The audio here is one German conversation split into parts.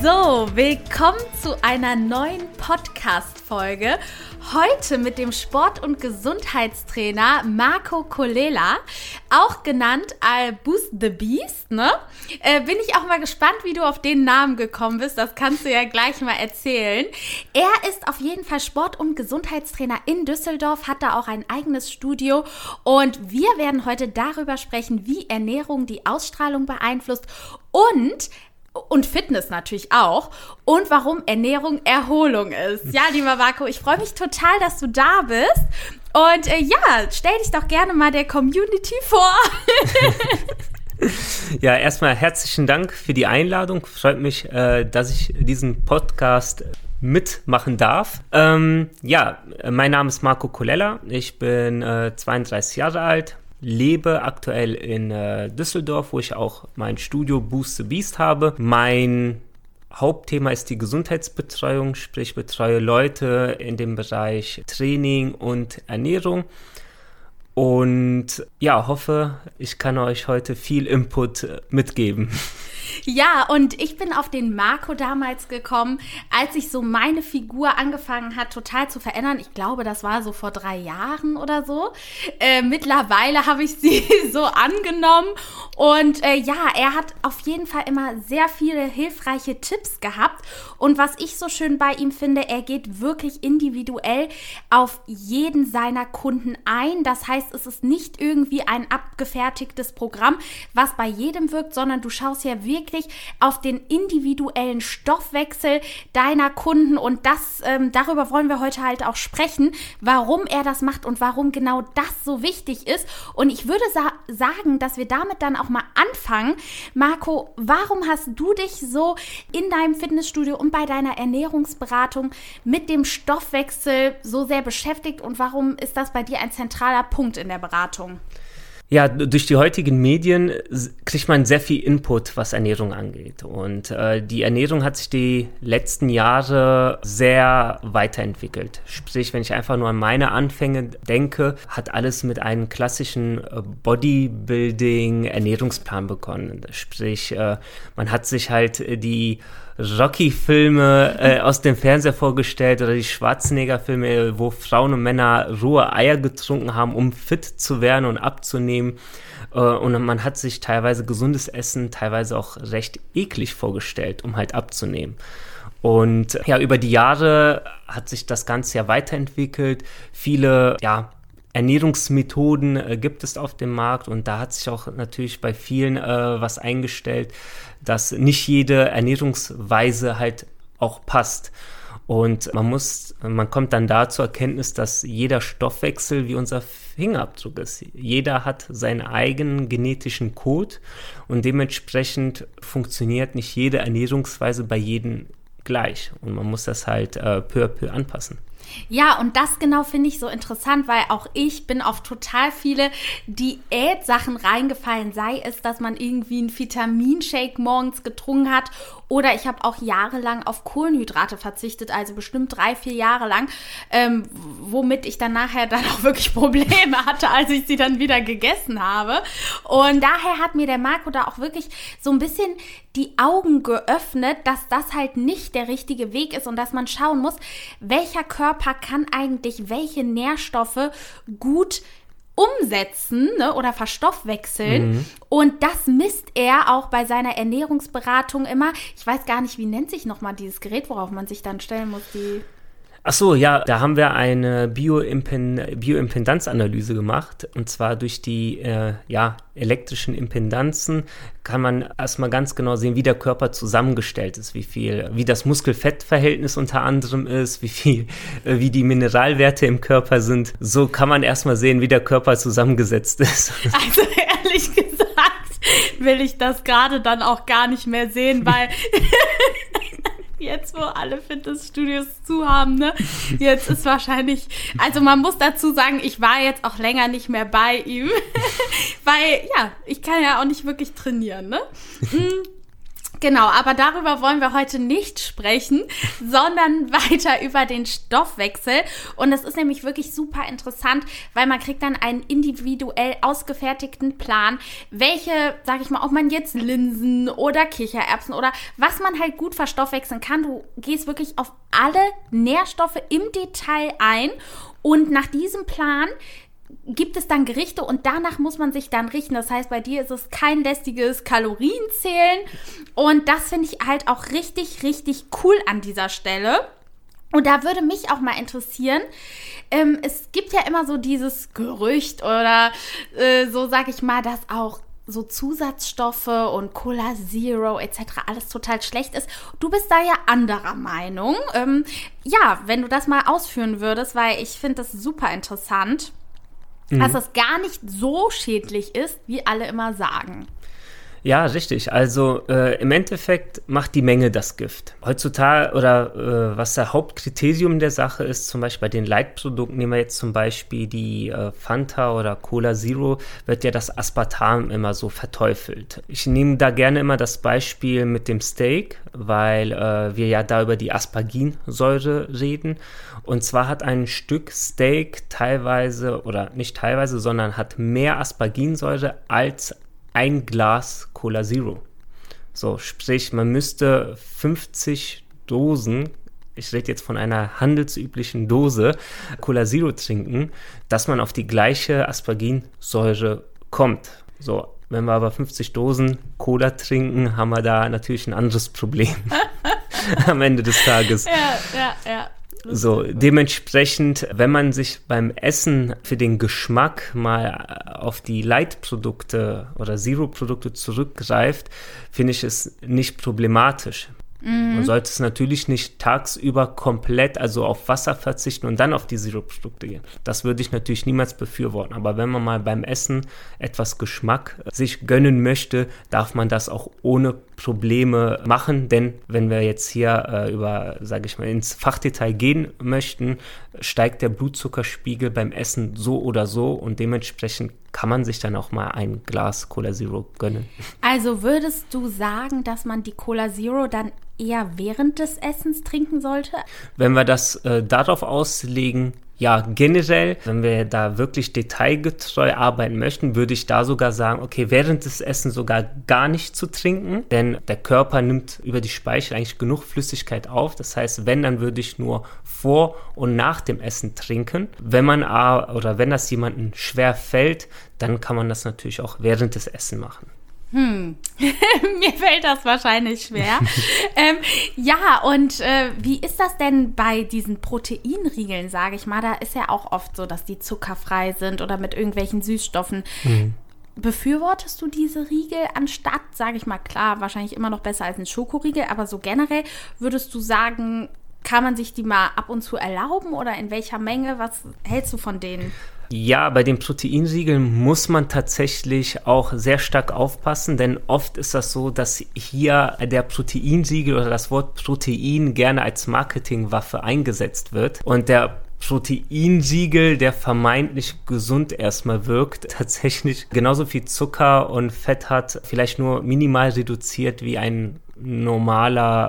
So, willkommen zu einer neuen Podcast-Folge. Heute mit dem Sport- und Gesundheitstrainer Marco Kolela, auch genannt Albus the Beast, ne? Äh, bin ich auch mal gespannt, wie du auf den Namen gekommen bist. Das kannst du ja gleich mal erzählen. Er ist auf jeden Fall Sport- und Gesundheitstrainer in Düsseldorf, hat da auch ein eigenes Studio und wir werden heute darüber sprechen, wie Ernährung die Ausstrahlung beeinflusst und und Fitness natürlich auch und warum Ernährung Erholung ist. Ja, lieber Marco, ich freue mich total, dass du da bist. Und äh, ja, stell dich doch gerne mal der Community vor. ja, erstmal herzlichen Dank für die Einladung. Freut mich, äh, dass ich diesen Podcast mitmachen darf. Ähm, ja, mein Name ist Marco Colella. Ich bin äh, 32 Jahre alt, lebe aktuell in äh, Düsseldorf, wo ich auch mein Studio Boost the Beast habe. Mein Hauptthema ist die Gesundheitsbetreuung, sprich betreue Leute in dem Bereich Training und Ernährung. Und ja, hoffe, ich kann euch heute viel Input äh, mitgeben. Ja, und ich bin auf den Marco damals gekommen, als sich so meine Figur angefangen hat, total zu verändern. Ich glaube, das war so vor drei Jahren oder so. Äh, mittlerweile habe ich sie so angenommen. Und äh, ja, er hat auf jeden Fall immer sehr viele hilfreiche Tipps gehabt. Und was ich so schön bei ihm finde, er geht wirklich individuell auf jeden seiner Kunden ein. Das heißt, es ist nicht irgendwie ein abgefertigtes Programm, was bei jedem wirkt, sondern du schaust ja wirklich wirklich auf den individuellen Stoffwechsel deiner Kunden und das, ähm, darüber wollen wir heute halt auch sprechen, warum er das macht und warum genau das so wichtig ist. Und ich würde sa sagen, dass wir damit dann auch mal anfangen. Marco, warum hast du dich so in deinem Fitnessstudio und bei deiner Ernährungsberatung mit dem Stoffwechsel so sehr beschäftigt und warum ist das bei dir ein zentraler Punkt in der Beratung? Ja, durch die heutigen Medien kriegt man sehr viel Input, was Ernährung angeht. Und äh, die Ernährung hat sich die letzten Jahre sehr weiterentwickelt. Sprich, wenn ich einfach nur an meine Anfänge denke, hat alles mit einem klassischen äh, Bodybuilding-Ernährungsplan begonnen. Sprich, äh, man hat sich halt die Rocky-Filme äh, aus dem Fernseher vorgestellt oder die Schwarzenegger-Filme, wo Frauen und Männer rohe Eier getrunken haben, um fit zu werden und abzunehmen. Äh, und man hat sich teilweise gesundes Essen, teilweise auch recht eklig vorgestellt, um halt abzunehmen. Und ja, über die Jahre hat sich das Ganze ja weiterentwickelt. Viele, ja, Ernährungsmethoden äh, gibt es auf dem Markt und da hat sich auch natürlich bei vielen äh, was eingestellt, dass nicht jede Ernährungsweise halt auch passt. Und man muss, man kommt dann da zur Erkenntnis, dass jeder Stoffwechsel wie unser Fingerabdruck ist. Jeder hat seinen eigenen genetischen Code und dementsprechend funktioniert nicht jede Ernährungsweise bei jedem gleich. Und man muss das halt äh, peu à peu anpassen. Ja, und das genau finde ich so interessant, weil auch ich bin auf total viele Diätsachen reingefallen. Sei es, dass man irgendwie einen Vitaminshake morgens getrunken hat oder ich habe auch jahrelang auf Kohlenhydrate verzichtet, also bestimmt drei, vier Jahre lang, ähm, womit ich dann nachher dann auch wirklich Probleme hatte, als ich sie dann wieder gegessen habe. Und daher hat mir der Marco da auch wirklich so ein bisschen die Augen geöffnet, dass das halt nicht der richtige Weg ist und dass man schauen muss, welcher Körper kann eigentlich welche Nährstoffe gut umsetzen ne, oder verstoffwechseln. Mhm. Und das misst er auch bei seiner Ernährungsberatung immer. Ich weiß gar nicht, wie nennt sich nochmal dieses Gerät, worauf man sich dann stellen muss, die Ach so, ja, da haben wir eine Bioimpedanzanalyse gemacht und zwar durch die äh, ja, elektrischen Impedanzen kann man erstmal ganz genau sehen, wie der Körper zusammengestellt ist, wie viel, wie das Muskel-Fett-Verhältnis unter anderem ist, wie viel, äh, wie die Mineralwerte im Körper sind. So kann man erstmal sehen, wie der Körper zusammengesetzt ist. Also ehrlich gesagt will ich das gerade dann auch gar nicht mehr sehen, weil Jetzt, wo alle Fitnessstudios zu haben, ne? Jetzt ist wahrscheinlich, also man muss dazu sagen, ich war jetzt auch länger nicht mehr bei ihm, weil, ja, ich kann ja auch nicht wirklich trainieren, ne? Genau, aber darüber wollen wir heute nicht sprechen, sondern weiter über den Stoffwechsel. Und das ist nämlich wirklich super interessant, weil man kriegt dann einen individuell ausgefertigten Plan, welche, sag ich mal, ob man jetzt Linsen oder Kichererbsen oder was man halt gut verstoffwechseln kann. Du gehst wirklich auf alle Nährstoffe im Detail ein. Und nach diesem Plan gibt es dann Gerichte und danach muss man sich dann richten. Das heißt, bei dir ist es kein lästiges Kalorienzählen. Und das finde ich halt auch richtig, richtig cool an dieser Stelle. Und da würde mich auch mal interessieren, ähm, es gibt ja immer so dieses Gerücht oder äh, so sag ich mal, dass auch so Zusatzstoffe und Cola Zero etc. alles total schlecht ist. Du bist da ja anderer Meinung. Ähm, ja, wenn du das mal ausführen würdest, weil ich finde das super interessant mhm. dass das gar nicht so schädlich ist, wie alle immer sagen. Ja, richtig. Also äh, im Endeffekt macht die Menge das Gift. Heutzutage oder äh, was der Hauptkriterium der Sache ist, zum Beispiel bei den Leitprodukten, nehmen wir jetzt zum Beispiel die äh, Fanta oder Cola Zero, wird ja das Aspartam immer so verteufelt. Ich nehme da gerne immer das Beispiel mit dem Steak, weil äh, wir ja da über die Asparginsäure reden. Und zwar hat ein Stück Steak teilweise oder nicht teilweise, sondern hat mehr Asparginsäure als ein Glas Cola Zero. So, sprich, man müsste 50 Dosen, ich rede jetzt von einer handelsüblichen Dose, Cola Zero trinken, dass man auf die gleiche Asparginsäure kommt. So, wenn wir aber 50 Dosen Cola trinken, haben wir da natürlich ein anderes Problem am Ende des Tages. Ja, ja, ja. So, dementsprechend, wenn man sich beim Essen für den Geschmack mal auf die Light-Produkte oder Zero-Produkte zurückgreift, finde ich es nicht problematisch. Mhm. Man sollte es natürlich nicht tagsüber komplett, also auf Wasser verzichten und dann auf die Sirupprodukte gehen. Das würde ich natürlich niemals befürworten. Aber wenn man mal beim Essen etwas Geschmack sich gönnen möchte, darf man das auch ohne Probleme machen. Denn wenn wir jetzt hier äh, über, sage ich mal, ins Fachdetail gehen möchten, steigt der Blutzuckerspiegel beim Essen so oder so und dementsprechend kann man sich dann auch mal ein Glas Cola Zero gönnen. Also würdest du sagen, dass man die Cola Zero dann eher während des Essens trinken sollte? Wenn wir das äh, darauf auslegen, ja, generell, wenn wir da wirklich detailgetreu arbeiten möchten, würde ich da sogar sagen, okay, während des Essens sogar gar nicht zu trinken, denn der Körper nimmt über die Speichel eigentlich genug Flüssigkeit auf. Das heißt, wenn, dann würde ich nur vor und nach dem Essen trinken. Wenn man oder wenn das jemandem schwer fällt, dann kann man das natürlich auch während des Essen machen. Hm, mir fällt das wahrscheinlich schwer. ähm, ja, und äh, wie ist das denn bei diesen Proteinriegeln, sage ich mal? Da ist ja auch oft so, dass die zuckerfrei sind oder mit irgendwelchen Süßstoffen. Hm. Befürwortest du diese Riegel anstatt, sage ich mal, klar, wahrscheinlich immer noch besser als ein Schokoriegel, aber so generell würdest du sagen, kann man sich die mal ab und zu erlauben oder in welcher Menge? Was hältst du von denen? Ja, bei den Proteinsiegeln muss man tatsächlich auch sehr stark aufpassen, denn oft ist das so, dass hier der Proteinsiegel oder das Wort Protein gerne als Marketingwaffe eingesetzt wird und der Proteinsiegel, der vermeintlich gesund erstmal wirkt, tatsächlich genauso viel Zucker und Fett hat, vielleicht nur minimal reduziert wie ein normaler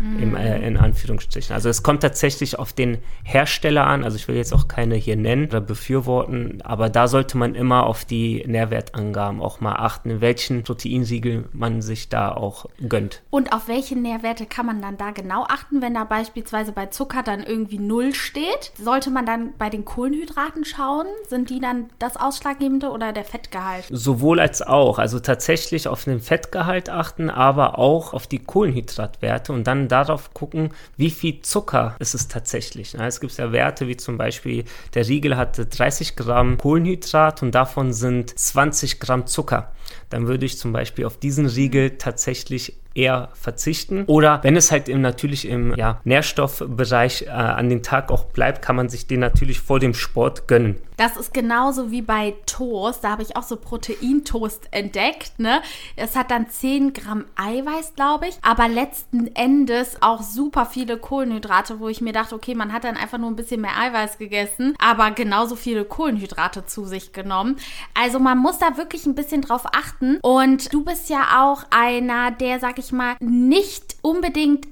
Müsli-Riegel im, äh, in Anführungsstrichen. Also es kommt tatsächlich auf den Hersteller an, also ich will jetzt auch keine hier nennen oder befürworten, aber da sollte man immer auf die Nährwertangaben auch mal achten, in welchen Proteinsiegel man sich da auch gönnt. Und auf welche Nährwerte kann man dann da genau achten, wenn da beispielsweise bei Zucker dann irgendwie null steht? Sollte man dann bei den Kohlenhydraten schauen? Sind die dann das Ausschlaggebende oder der Fettgehalt? Sowohl als auch. Also tatsächlich auf den Fettgehalt achten, aber auch auf die Kohlenhydratwerte und dann darauf gucken, wie viel Zucker ist es tatsächlich. Es gibt ja Werte wie zum Beispiel, der Riegel hatte 30 Gramm Kohlenhydrat und davon sind 20 Gramm Zucker. Dann würde ich zum Beispiel auf diesen Riegel tatsächlich eher verzichten. Oder wenn es halt im, natürlich im ja, Nährstoffbereich äh, an den Tag auch bleibt, kann man sich den natürlich vor dem Sport gönnen. Das ist genauso wie bei Toast. Da habe ich auch so Proteintoast entdeckt. Ne? Es hat dann 10 Gramm Eiweiß, glaube ich, aber letzten Endes auch super viele Kohlenhydrate, wo ich mir dachte, okay, man hat dann einfach nur ein bisschen mehr Eiweiß gegessen, aber genauso viele Kohlenhydrate zu sich genommen. Also man muss da wirklich ein bisschen drauf achten. Und du bist ja auch einer, der, sag ich mal, nicht unbedingt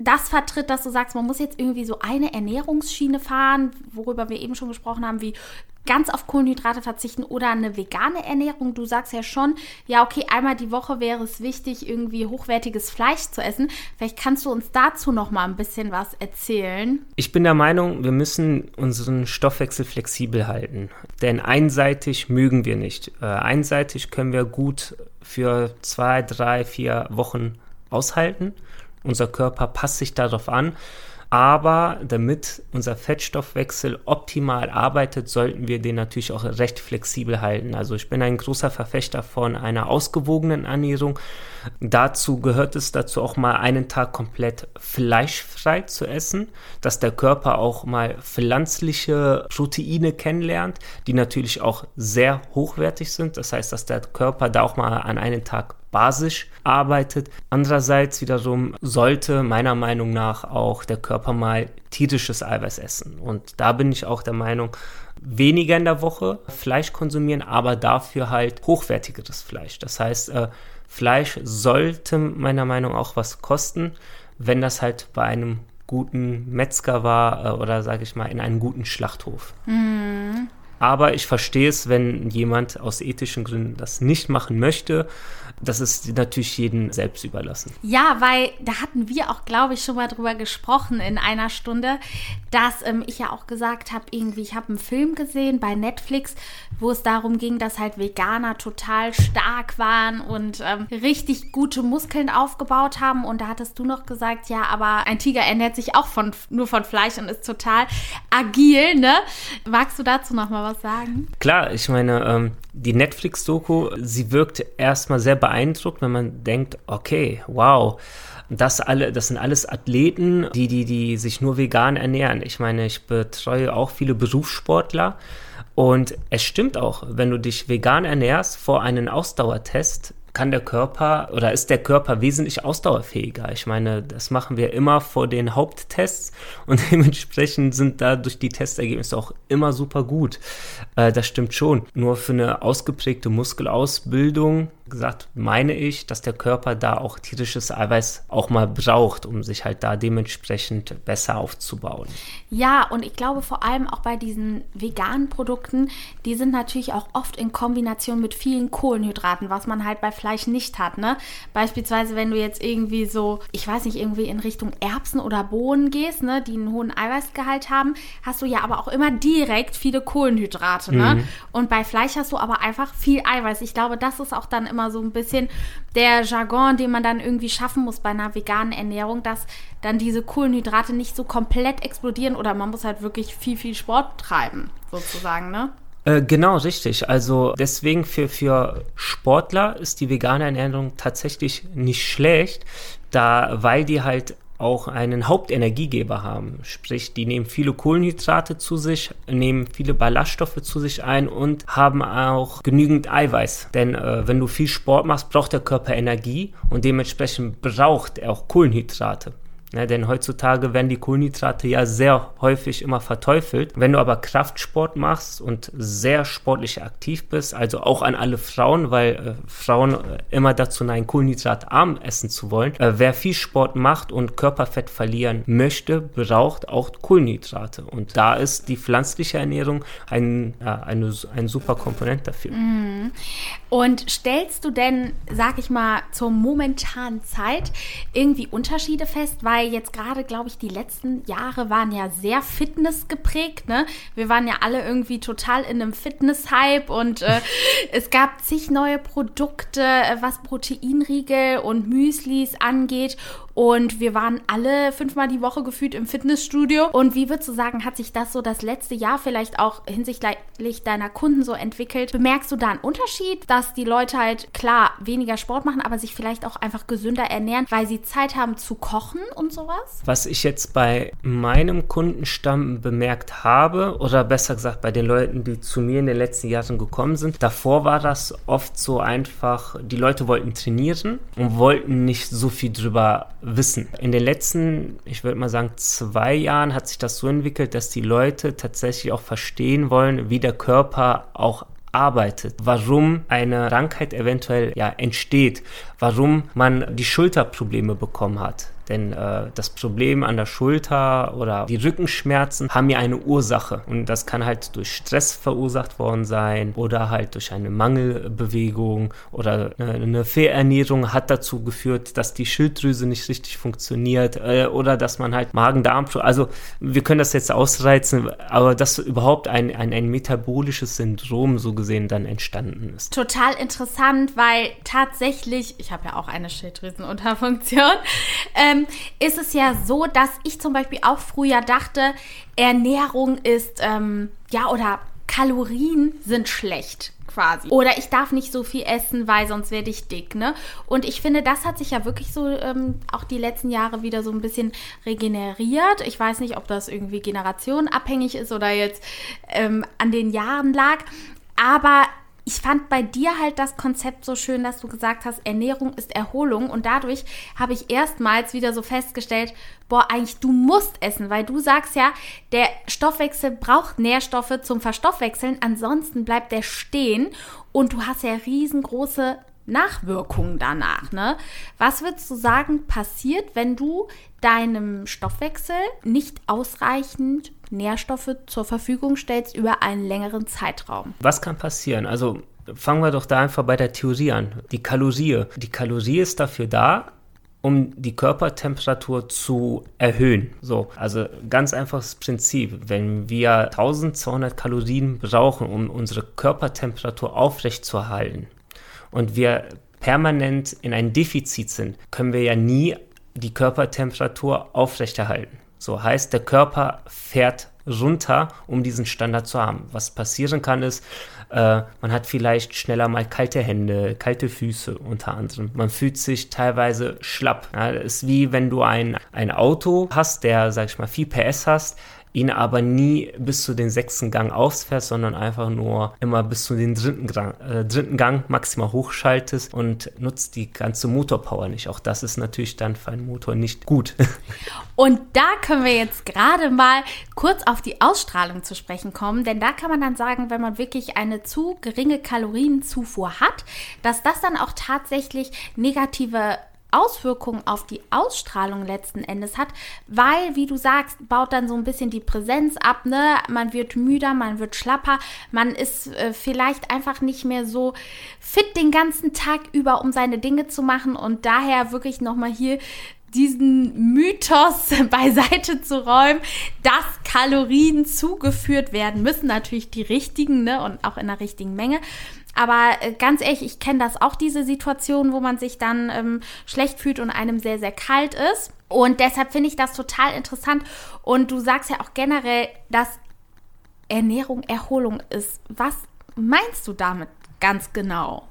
das vertritt, dass du sagst, man muss jetzt irgendwie so eine Ernährungsschiene fahren, worüber wir eben schon gesprochen haben, wie ganz auf Kohlenhydrate verzichten oder eine vegane Ernährung. Du sagst ja schon, ja, okay, einmal die Woche wäre es wichtig, irgendwie hochwertiges Fleisch zu essen. Vielleicht kannst du uns dazu noch mal ein bisschen was erzählen. Ich bin der Meinung, wir müssen unseren Stoffwechsel flexibel halten. Denn einseitig mögen wir nicht. Äh, einseitig können wir gut für zwei, drei, vier Wochen aushalten. Unser Körper passt sich darauf an. Aber damit unser Fettstoffwechsel optimal arbeitet, sollten wir den natürlich auch recht flexibel halten. Also ich bin ein großer Verfechter von einer ausgewogenen Ernährung. Dazu gehört es dazu auch mal einen Tag komplett fleischfrei zu essen, dass der Körper auch mal pflanzliche Proteine kennenlernt, die natürlich auch sehr hochwertig sind. Das heißt, dass der Körper da auch mal an einen Tag basisch arbeitet. Andererseits wiederum sollte meiner Meinung nach auch der Körper mal tierisches Eiweiß essen. Und da bin ich auch der Meinung, weniger in der Woche Fleisch konsumieren, aber dafür halt hochwertigeres Fleisch. Das heißt, äh, Fleisch sollte meiner Meinung nach auch was kosten, wenn das halt bei einem guten Metzger war äh, oder sage ich mal in einem guten Schlachthof. Mhm. Aber ich verstehe es, wenn jemand aus ethischen Gründen das nicht machen möchte das ist natürlich jedem selbst überlassen. Ja, weil da hatten wir auch, glaube ich, schon mal drüber gesprochen in einer Stunde, dass ähm, ich ja auch gesagt habe, irgendwie, ich habe einen Film gesehen bei Netflix, wo es darum ging, dass halt Veganer total stark waren und ähm, richtig gute Muskeln aufgebaut haben. Und da hattest du noch gesagt, ja, aber ein Tiger ernährt sich auch von, nur von Fleisch und ist total agil, ne? Magst du dazu noch mal was sagen? Klar, ich meine, ähm, die Netflix-Doku, sie wirkt erstmal sehr beeindruckt, wenn man denkt, okay, wow, das alle, das sind alles Athleten, die, die, die sich nur vegan ernähren. Ich meine, ich betreue auch viele Berufssportler. Und es stimmt auch, wenn du dich vegan ernährst vor einem Ausdauertest, kann der Körper oder ist der Körper wesentlich ausdauerfähiger. Ich meine, das machen wir immer vor den Haupttests und dementsprechend sind dadurch die Testergebnisse auch immer super gut. Äh, das stimmt schon. Nur für eine ausgeprägte Muskelausbildung gesagt, meine ich, dass der Körper da auch tierisches Eiweiß auch mal braucht, um sich halt da dementsprechend besser aufzubauen. Ja, und ich glaube vor allem auch bei diesen veganen Produkten, die sind natürlich auch oft in Kombination mit vielen Kohlenhydraten, was man halt bei Fleisch nicht hat. Ne? Beispielsweise, wenn du jetzt irgendwie so, ich weiß nicht, irgendwie in Richtung Erbsen oder Bohnen gehst, ne, die einen hohen Eiweißgehalt haben, hast du ja aber auch immer direkt viele Kohlenhydrate. Ne? Mhm. Und bei Fleisch hast du aber einfach viel Eiweiß. Ich glaube, das ist auch dann immer immer so ein bisschen der Jargon, den man dann irgendwie schaffen muss bei einer veganen Ernährung, dass dann diese Kohlenhydrate nicht so komplett explodieren oder man muss halt wirklich viel, viel Sport treiben, sozusagen, ne? Äh, genau, richtig. Also deswegen für, für Sportler ist die vegane Ernährung tatsächlich nicht schlecht, da weil die halt auch einen Hauptenergiegeber haben. Sprich, die nehmen viele Kohlenhydrate zu sich, nehmen viele Ballaststoffe zu sich ein und haben auch genügend Eiweiß. Denn äh, wenn du viel Sport machst, braucht der Körper Energie und dementsprechend braucht er auch Kohlenhydrate. Ja, denn heutzutage werden die Kohlenhydrate ja sehr häufig immer verteufelt. Wenn du aber Kraftsport machst und sehr sportlich aktiv bist, also auch an alle Frauen, weil äh, Frauen äh, immer dazu neigen, kohlenhydratarm essen zu wollen. Äh, wer viel Sport macht und Körperfett verlieren möchte, braucht auch Kohlenhydrate. Und da ist die pflanzliche Ernährung ein, äh, eine, ein super Komponent dafür. Mhm. Und stellst du denn, sag ich mal, zur momentanen Zeit irgendwie Unterschiede fest? Weil jetzt gerade, glaube ich, die letzten Jahre waren ja sehr Fitness geprägt. Ne? Wir waren ja alle irgendwie total in einem Fitness-Hype und äh, es gab zig neue Produkte, äh, was Proteinriegel und Müslis angeht. Und wir waren alle fünfmal die Woche gefühlt im Fitnessstudio. Und wie würdest du sagen, hat sich das so das letzte Jahr vielleicht auch hinsichtlich deiner Kunden so entwickelt? Bemerkst du da einen Unterschied, dass die Leute halt klar weniger Sport machen, aber sich vielleicht auch einfach gesünder ernähren, weil sie Zeit haben zu kochen und sowas? Was ich jetzt bei meinem Kundenstamm bemerkt habe, oder besser gesagt bei den Leuten, die zu mir in den letzten Jahren gekommen sind, davor war das oft so einfach, die Leute wollten trainieren und wollten nicht so viel drüber wissen. In den letzten, ich würde mal sagen, zwei Jahren hat sich das so entwickelt, dass die Leute tatsächlich auch verstehen wollen, wie der Körper auch arbeitet, warum eine Krankheit eventuell ja entsteht, warum man die Schulterprobleme bekommen hat. Denn äh, das Problem an der Schulter oder die Rückenschmerzen haben ja eine Ursache. Und das kann halt durch Stress verursacht worden sein oder halt durch eine Mangelbewegung oder eine, eine Fehlernährung hat dazu geführt, dass die Schilddrüse nicht richtig funktioniert äh, oder dass man halt Magen-Darm, also wir können das jetzt ausreizen, aber dass überhaupt ein, ein, ein metabolisches Syndrom so gesehen dann entstanden ist. Total interessant, weil tatsächlich, ich habe ja auch eine Schilddrüsenunterfunktion, ähm, ist es ja so, dass ich zum Beispiel auch früher dachte, Ernährung ist, ähm, ja, oder Kalorien sind schlecht quasi. Oder ich darf nicht so viel essen, weil sonst werde ich dick, ne? Und ich finde, das hat sich ja wirklich so ähm, auch die letzten Jahre wieder so ein bisschen regeneriert. Ich weiß nicht, ob das irgendwie generationenabhängig ist oder jetzt ähm, an den Jahren lag. Aber ich fand bei dir halt das Konzept so schön, dass du gesagt hast, Ernährung ist Erholung. Und dadurch habe ich erstmals wieder so festgestellt, boah, eigentlich du musst essen, weil du sagst ja, der Stoffwechsel braucht Nährstoffe zum Verstoffwechseln, ansonsten bleibt der stehen und du hast ja riesengroße Nachwirkungen danach. Ne? Was würdest du sagen, passiert, wenn du deinem Stoffwechsel nicht ausreichend Nährstoffe zur Verfügung stellst über einen längeren Zeitraum? Was kann passieren? Also fangen wir doch da einfach bei der Theorie an. Die Kalorie. Die Kalorie ist dafür da, um die Körpertemperatur zu erhöhen. So, also ganz einfaches Prinzip. Wenn wir 1200 Kalorien brauchen, um unsere Körpertemperatur aufrechtzuerhalten, und wir permanent in ein Defizit sind, können wir ja nie die Körpertemperatur aufrechterhalten. So heißt, der Körper fährt runter, um diesen Standard zu haben. Was passieren kann, ist, äh, man hat vielleicht schneller mal kalte Hände, kalte Füße unter anderem. Man fühlt sich teilweise schlapp. Ja, ist wie wenn du ein, ein Auto hast, der, sag ich mal, viel PS hast, ihn aber nie bis zu den sechsten Gang ausfährst, sondern einfach nur immer bis zu den dritten Gang, äh, dritten Gang maximal hochschaltest und nutzt die ganze Motorpower nicht. Auch das ist natürlich dann für einen Motor nicht gut. Und da können wir jetzt gerade mal kurz auf die Ausstrahlung zu sprechen kommen, denn da kann man dann sagen, wenn man wirklich eine zu geringe Kalorienzufuhr hat, dass das dann auch tatsächlich negative Auswirkungen auf die Ausstrahlung letzten Endes hat, weil, wie du sagst, baut dann so ein bisschen die Präsenz ab, ne? Man wird müder, man wird schlapper, man ist äh, vielleicht einfach nicht mehr so fit den ganzen Tag über, um seine Dinge zu machen und daher wirklich nochmal hier diesen Mythos beiseite zu räumen, dass Kalorien zugeführt werden müssen, natürlich die richtigen, ne, und auch in der richtigen Menge. Aber äh, ganz ehrlich, ich kenne das auch, diese Situation, wo man sich dann ähm, schlecht fühlt und einem sehr, sehr kalt ist. Und deshalb finde ich das total interessant. Und du sagst ja auch generell, dass Ernährung Erholung ist. Was meinst du damit ganz genau?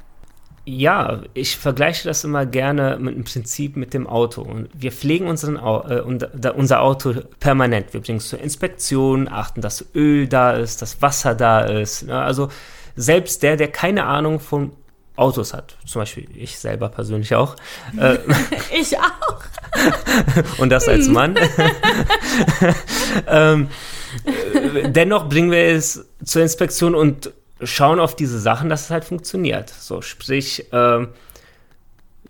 Ja, ich vergleiche das immer gerne mit dem Prinzip mit dem Auto. Und wir pflegen unseren, äh, unser Auto permanent. Wir bringen es zur Inspektion, achten, dass Öl da ist, dass Wasser da ist. Ne? Also selbst der, der keine Ahnung von Autos hat, zum Beispiel ich selber persönlich auch. Äh, ich auch. und das als Mann. ähm, äh, dennoch bringen wir es zur Inspektion und schauen auf diese Sachen, dass es halt funktioniert. So, sprich, äh,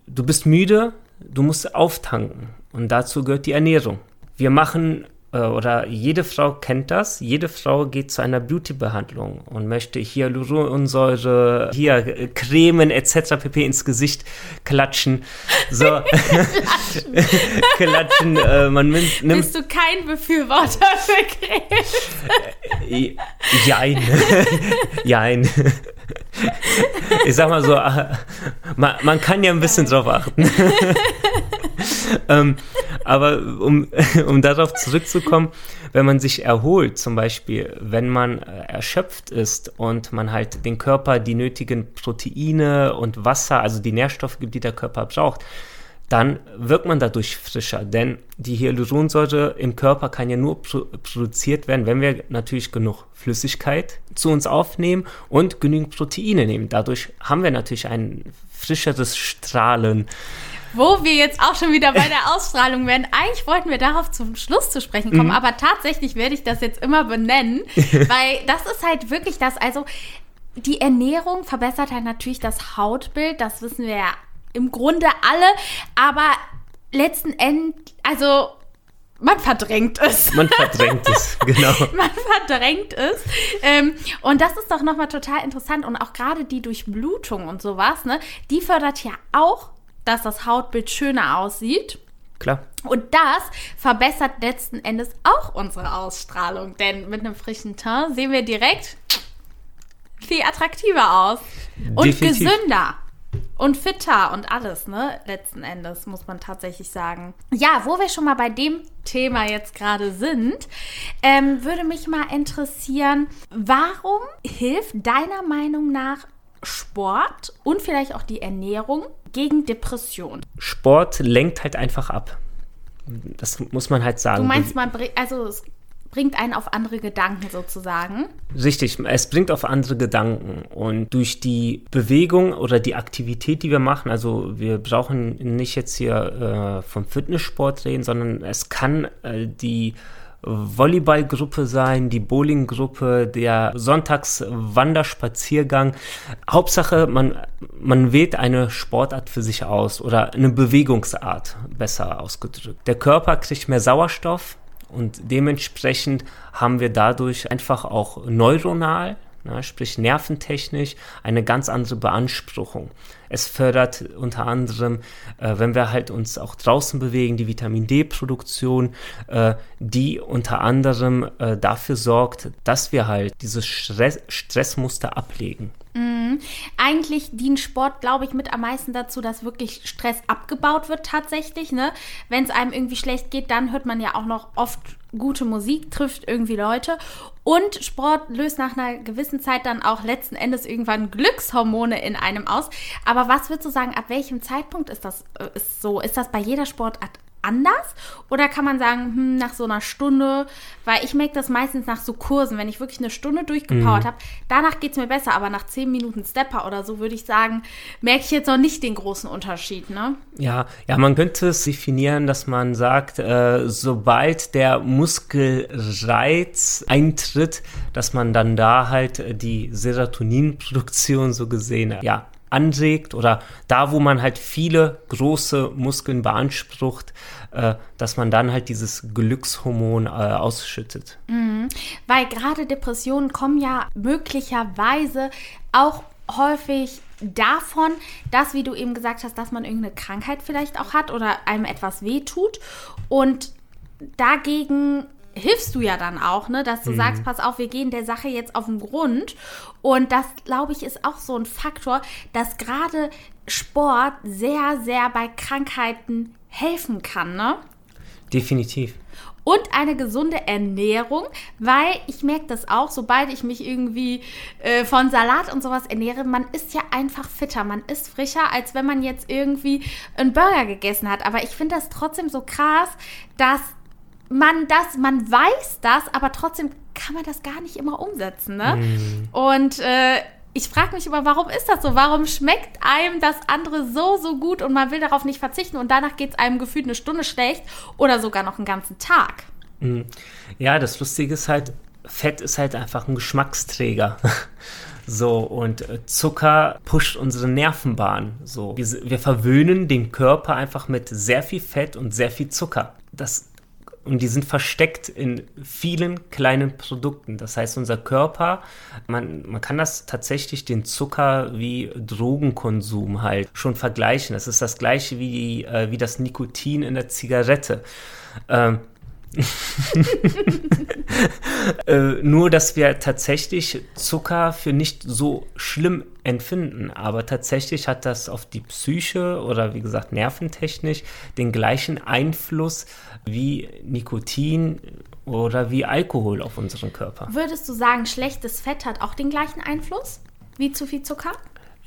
du bist müde, du musst auftanken und dazu gehört die Ernährung. Wir machen oder jede Frau kennt das, jede Frau geht zu einer Beauty-Behandlung und möchte Hyaluronsäure, hier äh, Cremen etc. pp. ins Gesicht klatschen. So. klatschen. klatschen äh, man nimmt, Bist du kein Befürworter für Cremes? Äh, jein. Jein. Ich sag mal so, man, man kann ja ein bisschen drauf achten. ähm, aber um, um darauf zurückzukommen, wenn man sich erholt, zum Beispiel, wenn man äh, erschöpft ist und man halt den Körper die nötigen Proteine und Wasser, also die Nährstoffe gibt, die der Körper braucht, dann wirkt man dadurch frischer, denn die Hyaluronsäure im Körper kann ja nur pro produziert werden, wenn wir natürlich genug Flüssigkeit zu uns aufnehmen und genügend Proteine nehmen. Dadurch haben wir natürlich ein frischeres Strahlen. Wo wir jetzt auch schon wieder bei der Ausstrahlung werden. Eigentlich wollten wir darauf zum Schluss zu sprechen kommen, mhm. aber tatsächlich werde ich das jetzt immer benennen, weil das ist halt wirklich das, also die Ernährung verbessert halt natürlich das Hautbild, das wissen wir ja im Grunde alle, aber letzten Endes, also man verdrängt es. Man verdrängt es, genau. man verdrängt es. Ähm, und das ist doch nochmal total interessant. Und auch gerade die Durchblutung und sowas, ne, die fördert ja auch, dass das Hautbild schöner aussieht. Klar. Und das verbessert letzten Endes auch unsere Ausstrahlung. Denn mit einem frischen Teint sehen wir direkt viel attraktiver aus. Und Definitiv. gesünder und fitter und alles, ne? Letzten Endes, muss man tatsächlich sagen. Ja, wo wir schon mal bei dem Thema jetzt gerade sind, ähm, würde mich mal interessieren, warum hilft deiner Meinung nach Sport und vielleicht auch die Ernährung gegen Depression? Sport lenkt halt einfach ab. Das muss man halt sagen. Du meinst, man also es bringt einen auf andere Gedanken sozusagen. Richtig, es bringt auf andere Gedanken. Und durch die Bewegung oder die Aktivität, die wir machen, also wir brauchen nicht jetzt hier äh, vom Fitnesssport reden, sondern es kann äh, die Volleyballgruppe sein, die Bowlinggruppe, der Sonntagswanderspaziergang. Hauptsache, man, man wählt eine Sportart für sich aus oder eine Bewegungsart, besser ausgedrückt. Der Körper kriegt mehr Sauerstoff, und dementsprechend haben wir dadurch einfach auch neuronal, na, sprich nerventechnisch, eine ganz andere Beanspruchung. Es fördert unter anderem, äh, wenn wir halt uns auch draußen bewegen, die Vitamin D-Produktion, äh, die unter anderem äh, dafür sorgt, dass wir halt dieses Stress Stressmuster ablegen. Mhm. Eigentlich dient Sport, glaube ich, mit am meisten dazu, dass wirklich Stress abgebaut wird tatsächlich. Ne? Wenn es einem irgendwie schlecht geht, dann hört man ja auch noch oft gute Musik, trifft irgendwie Leute. Und Sport löst nach einer gewissen Zeit dann auch letzten Endes irgendwann Glückshormone in einem aus. Aber was würdest du sagen, ab welchem Zeitpunkt ist das äh, ist so? Ist das bei jeder Sportart anders? Oder kann man sagen, hm, nach so einer Stunde, weil ich merke das meistens nach so Kursen, wenn ich wirklich eine Stunde durchgepowert mhm. habe, danach geht es mir besser, aber nach zehn Minuten Stepper oder so würde ich sagen, merke ich jetzt noch nicht den großen Unterschied, ne? Ja, ja, man könnte es definieren, dass man sagt, äh, sobald der Muskelreiz eintritt, dass man dann da halt die Serotoninproduktion so gesehen, ja, anregt oder da, wo man halt viele große Muskeln beansprucht, äh, dass man dann halt dieses Glückshormon äh, ausschüttet. Mhm. Weil gerade Depressionen kommen ja möglicherweise auch häufig davon, dass, wie du eben gesagt hast, dass man irgendeine Krankheit vielleicht auch hat oder einem etwas wehtut und dagegen hilfst du ja dann auch, ne, dass du mhm. sagst, pass auf, wir gehen der Sache jetzt auf den Grund. Und das, glaube ich, ist auch so ein Faktor, dass gerade Sport sehr, sehr bei Krankheiten helfen kann, ne? Definitiv. Und eine gesunde Ernährung, weil ich merke das auch, sobald ich mich irgendwie äh, von Salat und sowas ernähre, man ist ja einfach fitter, man ist frischer, als wenn man jetzt irgendwie einen Burger gegessen hat. Aber ich finde das trotzdem so krass, dass man das, man weiß das, aber trotzdem kann man das gar nicht immer umsetzen. Ne? Mm. Und äh, ich frage mich immer, warum ist das so? Warum schmeckt einem das andere so, so gut und man will darauf nicht verzichten und danach geht es einem gefühlt eine Stunde schlecht oder sogar noch einen ganzen Tag? Mm. Ja, das Lustige ist halt, Fett ist halt einfach ein Geschmacksträger. So, und äh, Zucker pusht unsere Nervenbahn. So, wir, wir, verwöhnen den Körper einfach mit sehr viel Fett und sehr viel Zucker. Das und die sind versteckt in vielen kleinen Produkten. Das heißt, unser Körper, man, man kann das tatsächlich den Zucker wie Drogenkonsum halt schon vergleichen. Das ist das gleiche wie, äh, wie das Nikotin in der Zigarette. Ähm, äh, nur, dass wir tatsächlich Zucker für nicht so schlimm empfinden. Aber tatsächlich hat das auf die Psyche oder wie gesagt nerventechnisch den gleichen Einfluss wie Nikotin oder wie Alkohol auf unseren Körper. Würdest du sagen, schlechtes Fett hat auch den gleichen Einfluss wie zu viel Zucker?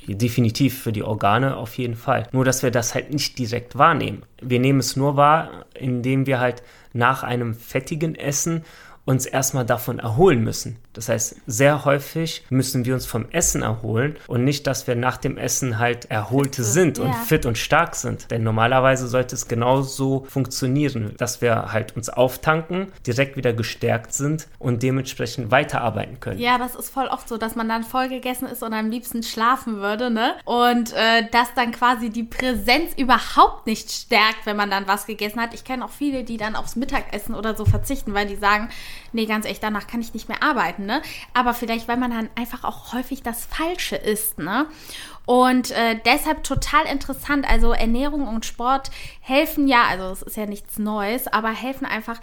definitiv für die Organe auf jeden Fall. Nur, dass wir das halt nicht direkt wahrnehmen. Wir nehmen es nur wahr, indem wir halt nach einem fettigen Essen uns erstmal davon erholen müssen. Das heißt, sehr häufig müssen wir uns vom Essen erholen und nicht, dass wir nach dem Essen halt erholt sind und ja. fit und stark sind. Denn normalerweise sollte es genauso funktionieren, dass wir halt uns auftanken, direkt wieder gestärkt sind und dementsprechend weiterarbeiten können. Ja, das ist voll oft so, dass man dann voll gegessen ist und am liebsten schlafen würde, ne? Und äh, dass dann quasi die Präsenz überhaupt nicht stärkt, wenn man dann was gegessen hat. Ich kenne auch viele, die dann aufs Mittagessen oder so verzichten, weil die sagen, nee, ganz echt, danach kann ich nicht mehr arbeiten, ne? Aber vielleicht, weil man dann einfach auch häufig das Falsche isst, ne? Und äh, deshalb total interessant. Also Ernährung und Sport helfen ja, also es ist ja nichts Neues, aber helfen einfach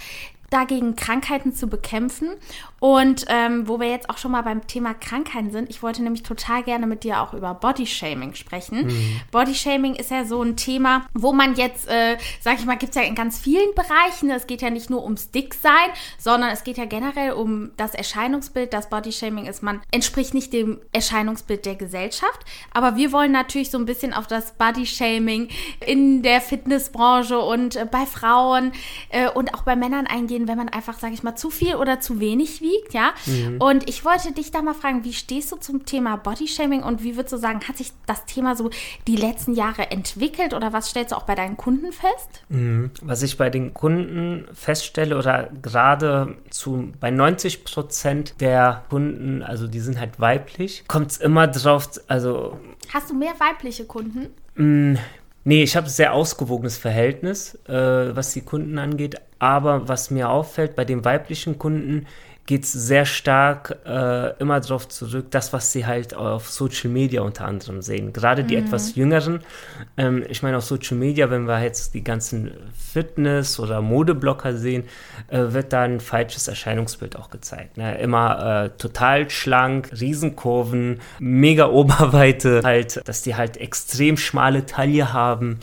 dagegen Krankheiten zu bekämpfen. Und ähm, wo wir jetzt auch schon mal beim Thema Krankheiten sind, ich wollte nämlich total gerne mit dir auch über Bodyshaming sprechen. Mhm. Bodyshaming ist ja so ein Thema, wo man jetzt, äh, sag ich mal, gibt es ja in ganz vielen Bereichen. Es geht ja nicht nur ums Dicksein, sondern es geht ja generell um das Erscheinungsbild. Das Bodyshaming ist, man entspricht nicht dem Erscheinungsbild der Gesellschaft. Aber wir wollen natürlich so ein bisschen auf das Bodyshaming in der Fitnessbranche und äh, bei Frauen äh, und auch bei Männern eingehen gehen, wenn man einfach, sage ich mal, zu viel oder zu wenig wiegt, ja. Mhm. Und ich wollte dich da mal fragen, wie stehst du zum Thema Bodyshaming und wie würdest du sagen, hat sich das Thema so die letzten Jahre entwickelt oder was stellst du auch bei deinen Kunden fest? Mhm. Was ich bei den Kunden feststelle oder gerade zu bei 90 Prozent der Kunden, also die sind halt weiblich, kommt es immer drauf, also Hast du mehr weibliche Kunden? Mh, mm, Nee, ich habe ein sehr ausgewogenes Verhältnis, äh, was die Kunden angeht. Aber was mir auffällt, bei den weiblichen Kunden geht es sehr stark äh, immer darauf zurück, das, was sie halt auf Social Media unter anderem sehen. Gerade die mhm. etwas jüngeren. Ähm, ich meine, auf Social Media, wenn wir jetzt die ganzen Fitness- oder Modeblocker sehen, äh, wird da ein falsches Erscheinungsbild auch gezeigt. Ne? Immer äh, total schlank, Riesenkurven, mega Oberweite, halt, dass die halt extrem schmale Taille haben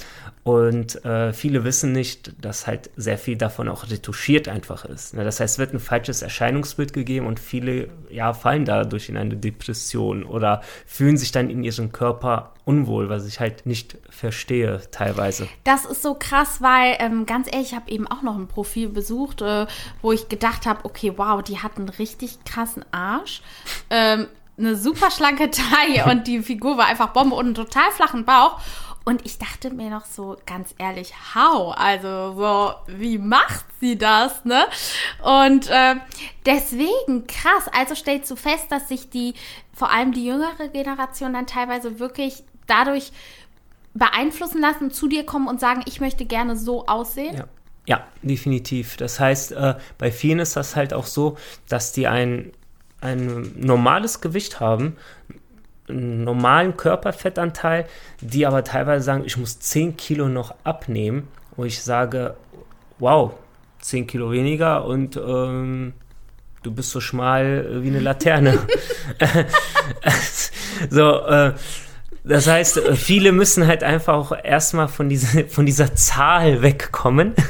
und äh, viele wissen nicht, dass halt sehr viel davon auch retuschiert einfach ist. Ne? Das heißt, es wird ein falsches Erscheinungsbild gegeben und viele ja, fallen dadurch in eine Depression oder fühlen sich dann in ihrem Körper unwohl, was ich halt nicht verstehe teilweise. Das ist so krass, weil ähm, ganz ehrlich, ich habe eben auch noch ein Profil besucht, äh, wo ich gedacht habe, okay, wow, die hat einen richtig krassen Arsch. Ähm, eine super schlanke Taille und die Figur war einfach Bombe und einen total flachen Bauch. Und ich dachte mir noch so ganz ehrlich, how? Also so, wie macht sie das, ne? Und äh, deswegen krass. Also stellst du fest, dass sich die, vor allem die jüngere Generation dann teilweise wirklich dadurch beeinflussen lassen, zu dir kommen und sagen, ich möchte gerne so aussehen? Ja. Ja, definitiv. Das heißt, äh, bei vielen ist das halt auch so, dass die ein, ein normales Gewicht haben, normalen Körperfettanteil, die aber teilweise sagen, ich muss 10 Kilo noch abnehmen, wo ich sage, wow, 10 Kilo weniger und ähm, du bist so schmal wie eine Laterne. so, äh, das heißt, viele müssen halt einfach auch erstmal von, diese, von dieser Zahl wegkommen.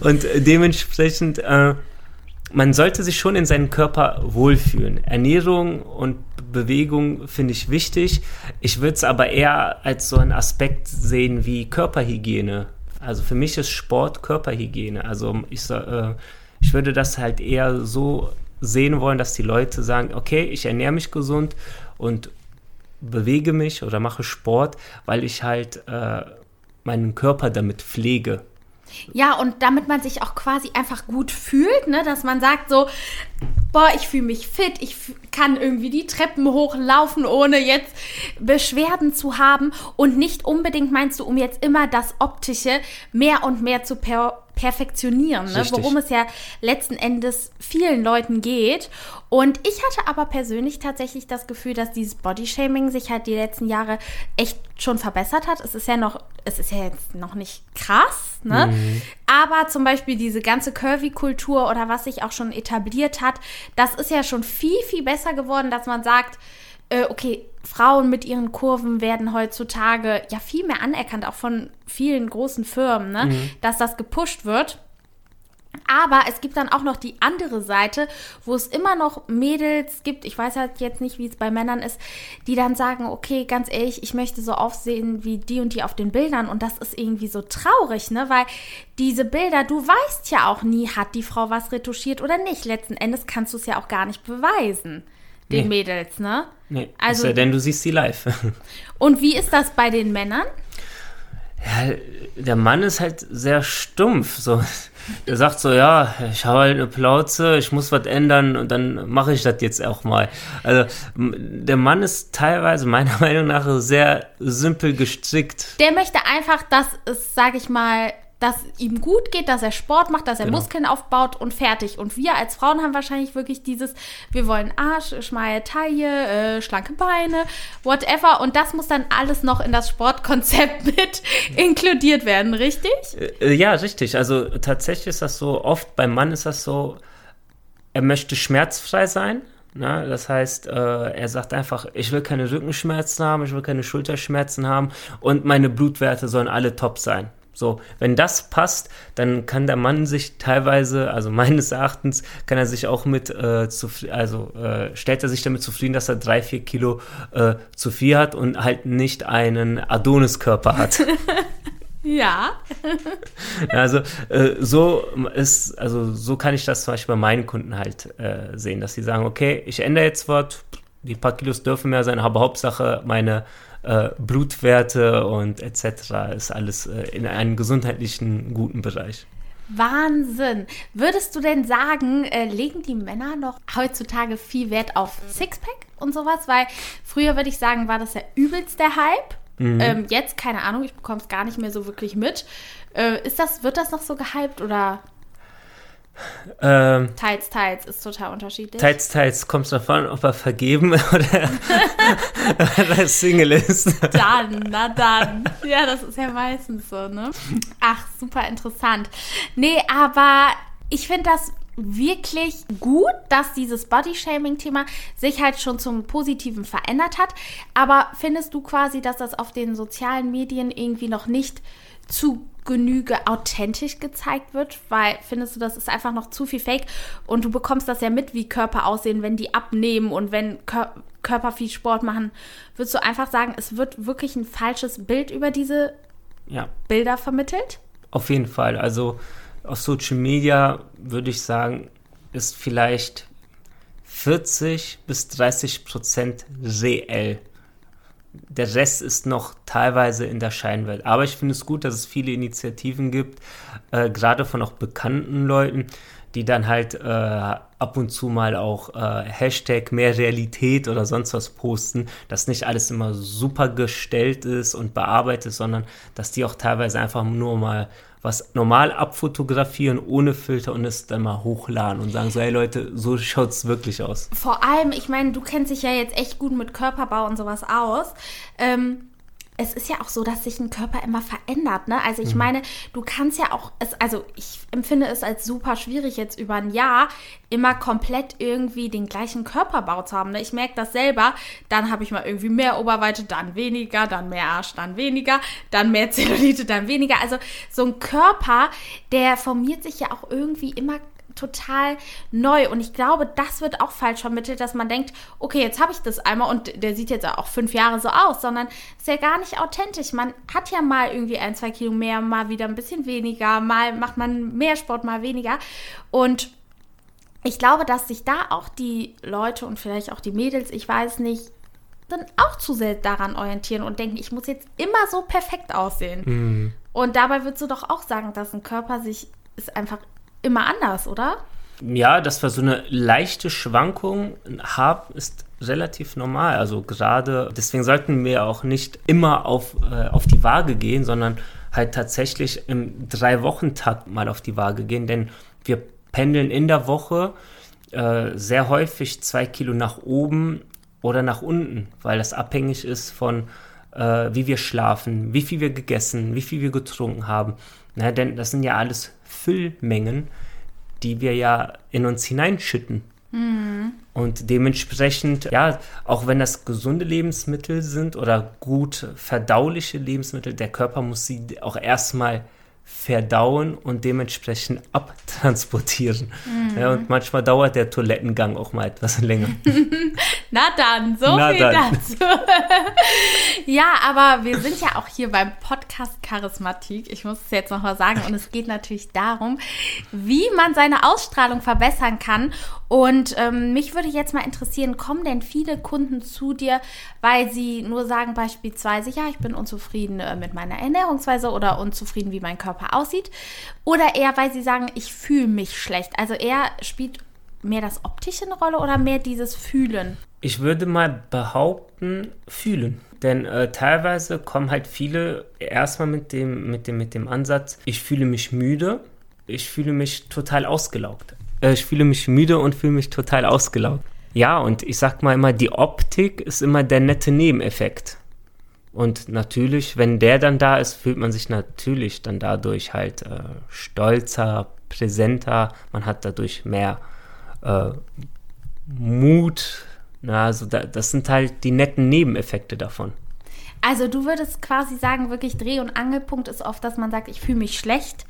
und dementsprechend äh, man sollte sich schon in seinem Körper wohlfühlen. Ernährung und Bewegung finde ich wichtig. Ich würde es aber eher als so einen Aspekt sehen wie Körperhygiene. Also für mich ist Sport Körperhygiene. Also ich, äh, ich würde das halt eher so sehen wollen, dass die Leute sagen, okay, ich ernähre mich gesund und bewege mich oder mache Sport, weil ich halt äh, meinen Körper damit pflege. Ja, und damit man sich auch quasi einfach gut fühlt, ne? dass man sagt so, boah, ich fühle mich fit, ich kann irgendwie die Treppen hochlaufen, ohne jetzt Beschwerden zu haben und nicht unbedingt meinst du, um jetzt immer das Optische mehr und mehr zu per perfektionieren, ne? worum es ja letzten Endes vielen Leuten geht. Und ich hatte aber persönlich tatsächlich das Gefühl, dass dieses Bodyshaming sich halt die letzten Jahre echt schon verbessert hat. Es ist ja noch, es ist ja jetzt noch nicht krass, ne? Mhm. Aber zum Beispiel diese ganze Curvy-Kultur oder was sich auch schon etabliert hat, das ist ja schon viel, viel besser geworden, dass man sagt, äh, okay, Frauen mit ihren Kurven werden heutzutage ja viel mehr anerkannt, auch von vielen großen Firmen, ne? Mhm. dass das gepusht wird. Aber es gibt dann auch noch die andere Seite, wo es immer noch Mädels gibt, ich weiß halt jetzt nicht, wie es bei Männern ist, die dann sagen, okay, ganz ehrlich, ich möchte so aufsehen wie die und die auf den Bildern und das ist irgendwie so traurig, ne, weil diese Bilder, du weißt ja auch nie, hat die Frau was retuschiert oder nicht. Letzten Endes kannst du es ja auch gar nicht beweisen, den nee. Mädels, ne? Nee, also, ja, denn du siehst sie live. und wie ist das bei den Männern? Ja, der Mann ist halt sehr stumpf. So. Der sagt so, ja, ich habe halt eine Plauze, ich muss was ändern und dann mache ich das jetzt auch mal. Also der Mann ist teilweise meiner Meinung nach sehr simpel gestrickt. Der möchte einfach, dass es, sage ich mal, dass ihm gut geht, dass er Sport macht, dass er genau. Muskeln aufbaut und fertig. Und wir als Frauen haben wahrscheinlich wirklich dieses, wir wollen Arsch, schmale Taille, äh, schlanke Beine, whatever. Und das muss dann alles noch in das Sportkonzept mit inkludiert werden, richtig? Äh, ja, richtig. Also tatsächlich ist das so, oft beim Mann ist das so, er möchte schmerzfrei sein. Na, das heißt, äh, er sagt einfach, ich will keine Rückenschmerzen haben, ich will keine Schulterschmerzen haben und meine Blutwerte sollen alle top sein. So, wenn das passt, dann kann der Mann sich teilweise, also meines Erachtens, kann er sich auch mit, äh, zu, also äh, stellt er sich damit zufrieden, dass er drei, vier Kilo äh, zu viel hat und halt nicht einen Adoniskörper hat. Ja. also äh, so ist, also so kann ich das zum Beispiel bei meinen Kunden halt äh, sehen, dass sie sagen, okay, ich ändere jetzt was, die paar Kilos dürfen mehr sein, aber Hauptsache meine äh, Blutwerte und etc. ist alles äh, in einem gesundheitlichen guten Bereich. Wahnsinn. Würdest du denn sagen, äh, legen die Männer noch heutzutage viel Wert auf Sixpack und sowas? Weil früher würde ich sagen, war das ja übelst der Hype. Mhm. Ähm, jetzt, keine Ahnung, ich bekomme es gar nicht mehr so wirklich mit. Äh, ist das, wird das noch so gehypt oder? Ähm, teils, teils ist total unterschiedlich. Teils, teils kommt es davon, ob er vergeben oder, oder Single ist. Dann, na dann. Ja, das ist ja meistens so, ne? Ach, super interessant. Nee, aber ich finde das wirklich gut, dass dieses Body-Shaming-Thema sich halt schon zum Positiven verändert hat. Aber findest du quasi, dass das auf den sozialen Medien irgendwie noch nicht zu Genüge authentisch gezeigt wird, weil findest du, das ist einfach noch zu viel Fake und du bekommst das ja mit, wie Körper aussehen, wenn die abnehmen und wenn Kör Körper viel Sport machen, würdest du einfach sagen, es wird wirklich ein falsches Bild über diese ja. Bilder vermittelt? Auf jeden Fall. Also auf Social Media würde ich sagen, ist vielleicht 40 bis 30 Prozent reell der Rest ist noch teilweise in der Scheinwelt. Aber ich finde es gut, dass es viele Initiativen gibt, äh, gerade von auch bekannten Leuten, die dann halt äh, ab und zu mal auch äh, Hashtag mehr Realität oder sonst was posten, dass nicht alles immer super gestellt ist und bearbeitet, sondern dass die auch teilweise einfach nur mal was normal abfotografieren ohne Filter und es dann mal hochladen und sagen so, hey Leute, so schaut es wirklich aus. Vor allem, ich meine, du kennst dich ja jetzt echt gut mit Körperbau und sowas aus. Ähm, es ist ja auch so, dass sich ein Körper immer verändert. Ne? Also ich mhm. meine, du kannst ja auch, es, also ich empfinde es als super schwierig, jetzt über ein Jahr immer komplett irgendwie den gleichen Körperbau zu haben. Ne? Ich merke das selber, dann habe ich mal irgendwie mehr Oberweite, dann weniger, dann mehr Arsch, dann weniger, dann mehr Zellulite, dann weniger. Also so ein Körper, der formiert sich ja auch irgendwie immer total neu. Und ich glaube, das wird auch falsch vermittelt, dass man denkt, okay, jetzt habe ich das einmal und der sieht jetzt auch fünf Jahre so aus, sondern ist ja gar nicht authentisch. Man hat ja mal irgendwie ein, zwei Kilo mehr, mal wieder ein bisschen weniger, mal macht man mehr Sport, mal weniger. Und ich glaube, dass sich da auch die Leute und vielleicht auch die Mädels, ich weiß nicht, dann auch zu sehr daran orientieren und denken, ich muss jetzt immer so perfekt aussehen. Mhm. Und dabei würdest du doch auch sagen, dass ein Körper sich ist einfach immer anders, oder? Ja, dass wir so eine leichte Schwankung haben, ist relativ normal. Also gerade deswegen sollten wir auch nicht immer auf, äh, auf die Waage gehen, sondern halt tatsächlich im Drei-Wochen-Takt mal auf die Waage gehen, denn wir pendeln in der Woche äh, sehr häufig zwei Kilo nach oben oder nach unten, weil das abhängig ist von äh, wie wir schlafen, wie viel wir gegessen, wie viel wir getrunken haben. Na, denn das sind ja alles Füllmengen, die wir ja in uns hineinschütten. Mhm. Und dementsprechend, ja, auch wenn das gesunde Lebensmittel sind oder gut verdauliche Lebensmittel, der Körper muss sie auch erstmal verdauen und dementsprechend transportieren. Mhm. Ja, und manchmal dauert der Toilettengang auch mal etwas länger. Na dann, so Na viel dann. dazu. ja, aber wir sind ja auch hier beim Podcast Charismatik. Ich muss es jetzt nochmal sagen. Und es geht natürlich darum, wie man seine Ausstrahlung verbessern kann. Und ähm, mich würde jetzt mal interessieren, kommen denn viele Kunden zu dir, weil sie nur sagen beispielsweise, ja, ich bin unzufrieden äh, mit meiner Ernährungsweise oder unzufrieden, wie mein Körper aussieht? Oder eher, weil sie sagen, ich fühle mich schlecht. Also er spielt mehr das Optische eine Rolle oder mehr dieses Fühlen? Ich würde mal behaupten, fühlen. Denn äh, teilweise kommen halt viele erstmal mit dem, mit, dem, mit dem Ansatz, ich fühle mich müde, ich fühle mich total ausgelaugt. Äh, ich fühle mich müde und fühle mich total ausgelaugt. Ja, und ich sag mal immer, die Optik ist immer der nette Nebeneffekt. Und natürlich, wenn der dann da ist, fühlt man sich natürlich dann dadurch halt äh, stolzer, präsenter, man hat dadurch mehr äh, Mut. Na, also da, das sind halt die netten Nebeneffekte davon. Also du würdest quasi sagen, wirklich Dreh- und Angelpunkt ist oft, dass man sagt, ich fühle mich schlecht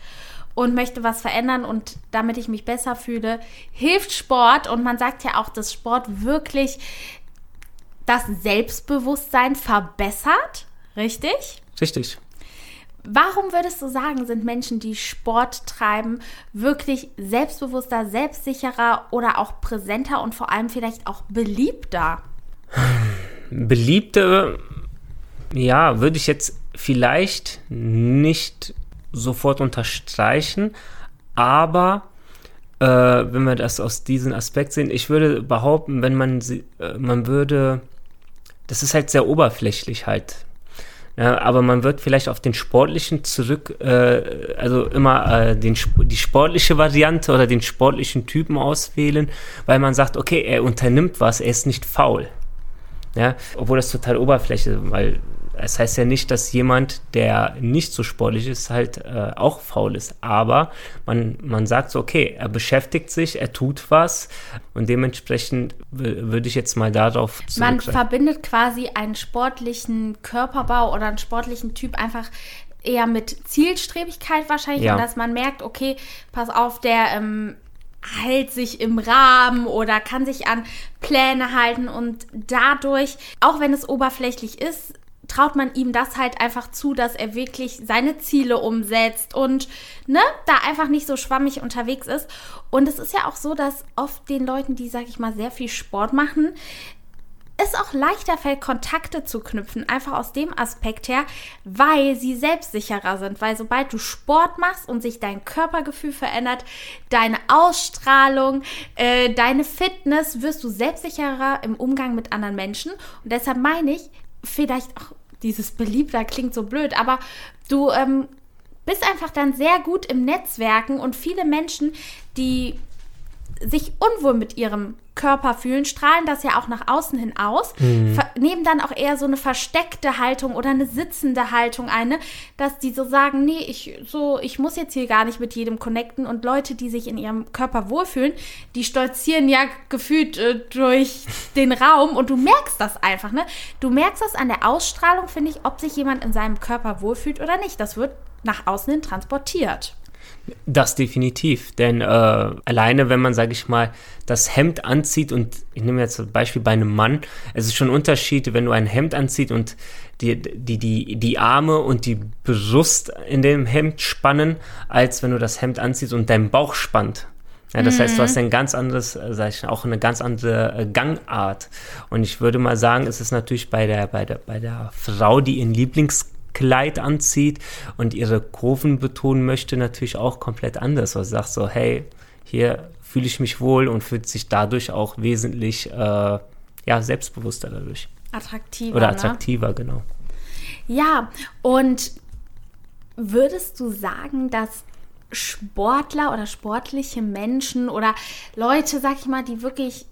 und möchte was verändern und damit ich mich besser fühle, hilft Sport und man sagt ja auch, dass Sport wirklich das Selbstbewusstsein verbessert, richtig? Richtig. Warum würdest du sagen, sind Menschen, die Sport treiben, wirklich selbstbewusster, selbstsicherer oder auch präsenter und vor allem vielleicht auch beliebter? Beliebter, ja, würde ich jetzt vielleicht nicht sofort unterstreichen, aber äh, wenn wir das aus diesem Aspekt sehen, ich würde behaupten, wenn man sie, äh, man würde, das ist halt sehr oberflächlich halt. Ja, aber man wird vielleicht auf den sportlichen zurück, äh, also immer äh, den, die sportliche Variante oder den sportlichen Typen auswählen, weil man sagt, okay, er unternimmt was, er ist nicht faul. Ja, obwohl das total oberflächlich ist, weil es heißt ja nicht, dass jemand, der nicht so sportlich ist, halt äh, auch faul ist. Aber man, man sagt so, okay, er beschäftigt sich, er tut was und dementsprechend würde ich jetzt mal darauf Man verbindet quasi einen sportlichen Körperbau oder einen sportlichen Typ einfach eher mit Zielstrebigkeit wahrscheinlich ja. und dass man merkt, okay, pass auf, der ähm, hält sich im Rahmen oder kann sich an Pläne halten und dadurch, auch wenn es oberflächlich ist, traut man ihm das halt einfach zu, dass er wirklich seine Ziele umsetzt und ne, da einfach nicht so schwammig unterwegs ist. Und es ist ja auch so, dass oft den Leuten, die, sag ich mal, sehr viel Sport machen, es auch leichter fällt, Kontakte zu knüpfen, einfach aus dem Aspekt her, weil sie selbstsicherer sind. Weil sobald du Sport machst und sich dein Körpergefühl verändert, deine Ausstrahlung, äh, deine Fitness, wirst du selbstsicherer im Umgang mit anderen Menschen. Und deshalb meine ich, vielleicht auch dieses Beliebter klingt so blöd, aber du ähm, bist einfach dann sehr gut im Netzwerken und viele Menschen, die sich unwohl mit ihrem Körper fühlen, strahlen das ja auch nach außen hin aus, mhm. nehmen dann auch eher so eine versteckte Haltung oder eine sitzende Haltung ein, ne? dass die so sagen, nee, ich so, ich muss jetzt hier gar nicht mit jedem connecten und Leute, die sich in ihrem Körper wohlfühlen, die stolzieren ja gefühlt äh, durch den Raum und du merkst das einfach, ne? Du merkst das an der Ausstrahlung, finde ich, ob sich jemand in seinem Körper wohlfühlt oder nicht. Das wird nach außen hin transportiert. Das definitiv, denn äh, alleine, wenn man, sage ich mal, das Hemd anzieht und ich nehme jetzt ein Beispiel bei einem Mann, es ist schon ein Unterschied, wenn du ein Hemd anzieht und die, die, die, die Arme und die Brust in dem Hemd spannen, als wenn du das Hemd anziehst und dein Bauch spannt. Ja, das mhm. heißt, du hast mhm. ein ganz anderes, äh, sag ich, auch eine ganz andere äh, Gangart. Und ich würde mal sagen, es ist natürlich bei der, bei der, bei der Frau, die ihren Lieblings Kleid anzieht und ihre Kurven betonen möchte, natürlich auch komplett anders. Also sagt so, hey, hier fühle ich mich wohl und fühlt sich dadurch auch wesentlich äh, ja, selbstbewusster dadurch. Attraktiver. Oder ne? attraktiver, ne? genau. Ja, und würdest du sagen, dass Sportler oder sportliche Menschen oder Leute, sag ich mal, die wirklich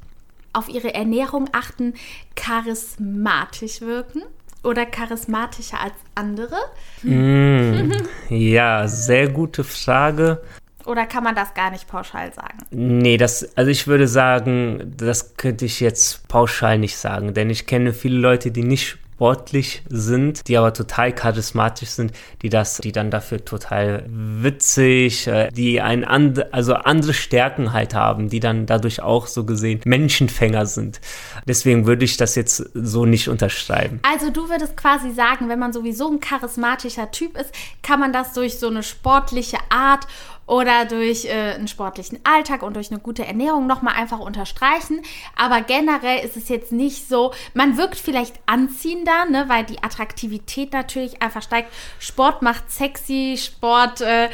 auf ihre Ernährung achten, charismatisch wirken? Oder charismatischer als andere? Mm, ja, sehr gute Frage. Oder kann man das gar nicht pauschal sagen? Nee, das, also ich würde sagen, das könnte ich jetzt pauschal nicht sagen, denn ich kenne viele Leute, die nicht sportlich sind, die aber total charismatisch sind, die das, die dann dafür total witzig, äh, die ein and, also andere Stärken halt haben, die dann dadurch auch so gesehen Menschenfänger sind. Deswegen würde ich das jetzt so nicht unterschreiben. Also du würdest quasi sagen, wenn man sowieso ein charismatischer Typ ist, kann man das durch so eine sportliche Art oder durch äh, einen sportlichen Alltag und durch eine gute Ernährung nochmal einfach unterstreichen. Aber generell ist es jetzt nicht so, man wirkt vielleicht anziehender, ne, weil die Attraktivität natürlich einfach steigt. Sport macht sexy, Sport äh,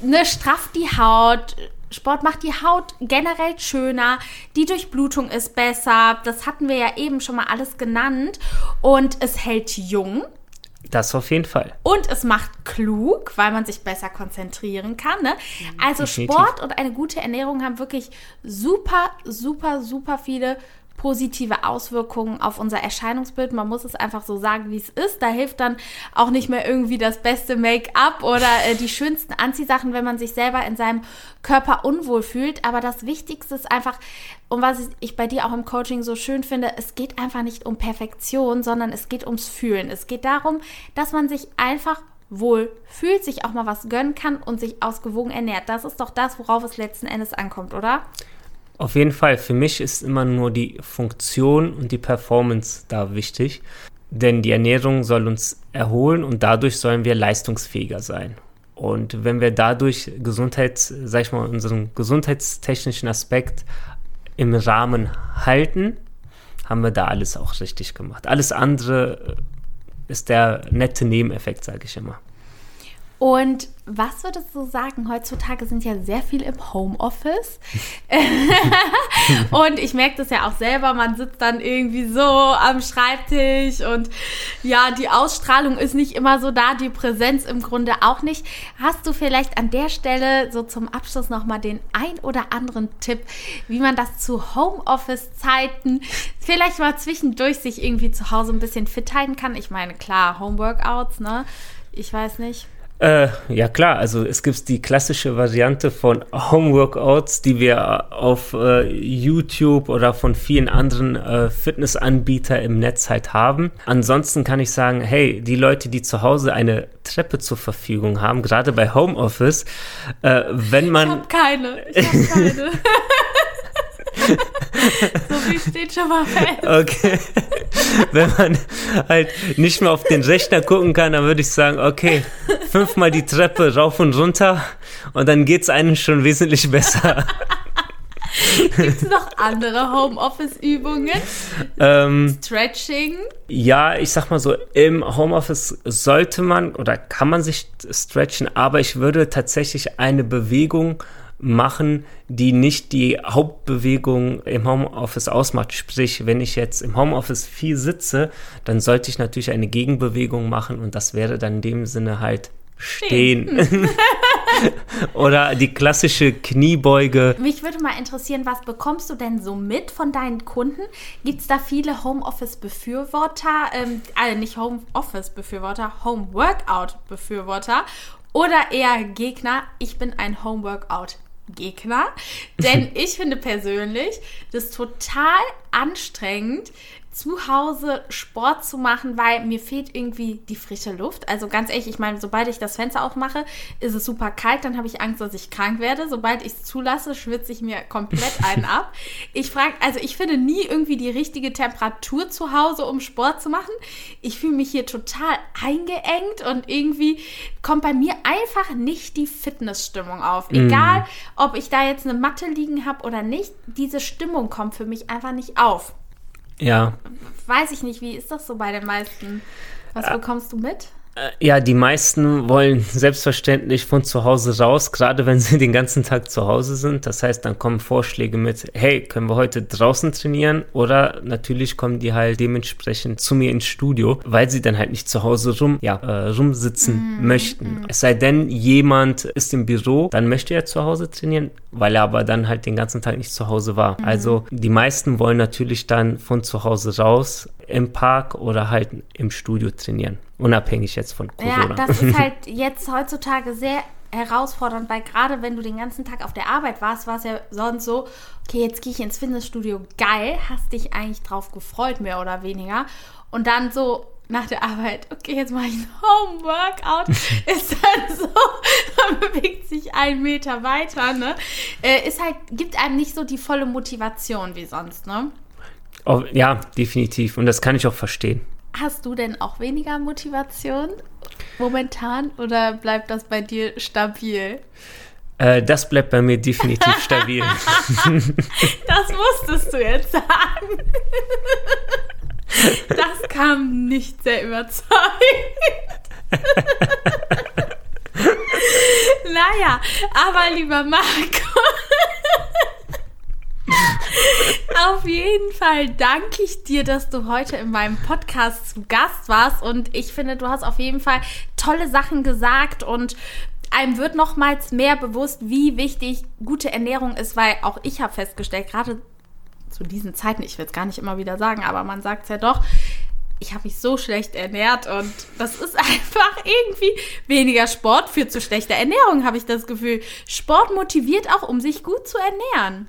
ne, strafft die Haut. Sport macht die Haut generell schöner, die Durchblutung ist besser. Das hatten wir ja eben schon mal alles genannt. Und es hält jung. Das auf jeden Fall. Und es macht klug, weil man sich besser konzentrieren kann. Ne? Also Definitiv. Sport und eine gute Ernährung haben wirklich super, super, super viele positive Auswirkungen auf unser Erscheinungsbild. Man muss es einfach so sagen, wie es ist. Da hilft dann auch nicht mehr irgendwie das beste Make-up oder äh, die schönsten Anziehsachen, wenn man sich selber in seinem Körper unwohl fühlt. Aber das Wichtigste ist einfach, und was ich bei dir auch im Coaching so schön finde, es geht einfach nicht um Perfektion, sondern es geht ums Fühlen. Es geht darum, dass man sich einfach wohl fühlt, sich auch mal was gönnen kann und sich ausgewogen ernährt. Das ist doch das, worauf es letzten Endes ankommt, oder? Auf jeden Fall, für mich ist immer nur die Funktion und die Performance da wichtig. Denn die Ernährung soll uns erholen und dadurch sollen wir leistungsfähiger sein. Und wenn wir dadurch Gesundheits, sag ich mal, unseren gesundheitstechnischen Aspekt im Rahmen halten, haben wir da alles auch richtig gemacht. Alles andere ist der nette Nebeneffekt, sage ich immer. Und was würdest du sagen? Heutzutage sind ja sehr viel im Homeoffice. und ich merke das ja auch selber, man sitzt dann irgendwie so am Schreibtisch und ja, die Ausstrahlung ist nicht immer so da, die Präsenz im Grunde auch nicht. Hast du vielleicht an der Stelle so zum Abschluss nochmal den ein oder anderen Tipp, wie man das zu Homeoffice-Zeiten vielleicht mal zwischendurch sich irgendwie zu Hause ein bisschen fit halten kann? Ich meine, klar, Homeworkouts, ne? Ich weiß nicht. Äh, ja klar, also es gibt die klassische Variante von Homeworkouts, die wir auf äh, YouTube oder von vielen anderen äh, Fitnessanbietern im Netz halt haben. Ansonsten kann ich sagen, hey, die Leute, die zu Hause eine Treppe zur Verfügung haben, gerade bei Homeoffice, äh, wenn man... Ich habe keine, ich habe keine. so viel steht schon mal fest. Okay. Wenn man halt nicht mehr auf den Rechner gucken kann, dann würde ich sagen, okay, fünfmal die Treppe rauf und runter und dann geht es einem schon wesentlich besser. Gibt es noch andere Homeoffice-Übungen? Ähm, Stretching? Ja, ich sag mal so, im Homeoffice sollte man oder kann man sich stretchen, aber ich würde tatsächlich eine Bewegung machen, die nicht die Hauptbewegung im Homeoffice ausmacht. Sprich, wenn ich jetzt im Homeoffice viel sitze, dann sollte ich natürlich eine Gegenbewegung machen und das wäre dann in dem Sinne halt stehen. Oder die klassische Kniebeuge. Mich würde mal interessieren, was bekommst du denn so mit von deinen Kunden? Gibt es da viele Homeoffice-Befürworter, ähm, äh, nicht Homeoffice-Befürworter, Home-Workout-Befürworter oder eher Gegner? Ich bin ein Home-Workout. Gegner, denn ich finde persönlich das total anstrengend, zu Hause Sport zu machen, weil mir fehlt irgendwie die frische Luft. Also ganz ehrlich, ich meine, sobald ich das Fenster aufmache, ist es super kalt, dann habe ich Angst, dass ich krank werde. Sobald ich es zulasse, schwitze ich mir komplett einen ab. Ich frage, also ich finde nie irgendwie die richtige Temperatur zu Hause, um Sport zu machen. Ich fühle mich hier total eingeengt und irgendwie kommt bei mir einfach nicht die Fitnessstimmung auf. Egal, ob ich da jetzt eine Matte liegen habe oder nicht, diese Stimmung kommt für mich einfach nicht auf. Ja. Weiß ich nicht, wie ist das so bei den meisten? Was Äh, bekommst du mit? Ja, die meisten wollen selbstverständlich von zu Hause raus, gerade wenn sie den ganzen Tag zu Hause sind. Das heißt, dann kommen Vorschläge mit, hey, können wir heute draußen trainieren? Oder natürlich kommen die halt dementsprechend zu mir ins Studio, weil sie dann halt nicht zu Hause rum, ja, äh, rumsitzen möchten. Es sei denn, jemand ist im Büro, dann möchte er zu Hause trainieren, weil er aber dann halt den ganzen Tag nicht zu Hause war. Also die meisten wollen natürlich dann von zu Hause raus im Park oder halt im Studio trainieren. Unabhängig jetzt von Ja, Corona. das ist halt jetzt heutzutage sehr herausfordernd, weil gerade wenn du den ganzen Tag auf der Arbeit warst, war es ja sonst so, okay, jetzt gehe ich ins Fitnessstudio, geil, hast dich eigentlich drauf gefreut, mehr oder weniger. und dann so nach der Arbeit, okay, jetzt mache ich ein Home-Workout, ist dann so, man bewegt sich einen Meter weiter, ne? Äh, ist halt, gibt einem nicht so die volle Motivation wie sonst, ne? Oh, ja, definitiv. Und das kann ich auch verstehen. Hast du denn auch weniger Motivation momentan oder bleibt das bei dir stabil? Äh, das bleibt bei mir definitiv stabil. das musstest du jetzt sagen. Das kam nicht sehr überzeugend. naja, aber lieber Marco, auf jeden Fall danke ich dir, dass du heute in meinem Podcast zu Gast warst und ich finde, du hast auf jeden Fall tolle Sachen gesagt und einem wird nochmals mehr bewusst, wie wichtig gute Ernährung ist, weil auch ich habe festgestellt, gerade zu diesen Zeiten, ich will es gar nicht immer wieder sagen, aber man sagt es ja doch, ich habe mich so schlecht ernährt und das ist einfach irgendwie weniger Sport führt zu schlechter Ernährung, habe ich das Gefühl. Sport motiviert auch, um sich gut zu ernähren.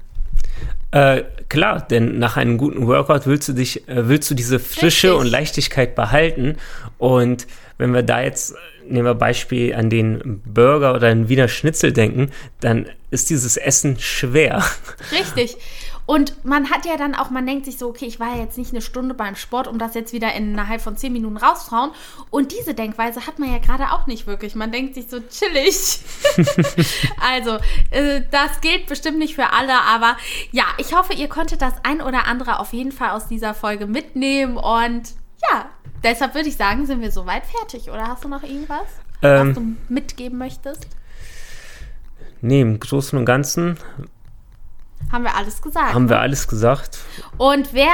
Äh, klar, denn nach einem guten Workout willst du dich, äh, willst du diese Frische Richtig. und Leichtigkeit behalten. Und wenn wir da jetzt, nehmen wir Beispiel an den Burger oder den Wiener Schnitzel denken, dann ist dieses Essen schwer. Richtig. Und man hat ja dann auch, man denkt sich so, okay, ich war ja jetzt nicht eine Stunde beim Sport, um das jetzt wieder innerhalb von zehn Minuten rauszuhauen. Und diese Denkweise hat man ja gerade auch nicht wirklich. Man denkt sich so chillig. also, äh, das gilt bestimmt nicht für alle, aber ja, ich hoffe, ihr konntet das ein oder andere auf jeden Fall aus dieser Folge mitnehmen. Und ja, deshalb würde ich sagen, sind wir soweit fertig. Oder hast du noch irgendwas, ähm, was du mitgeben möchtest? Nee, im Großen und Ganzen haben wir alles gesagt. Haben ne? wir alles gesagt. Und wer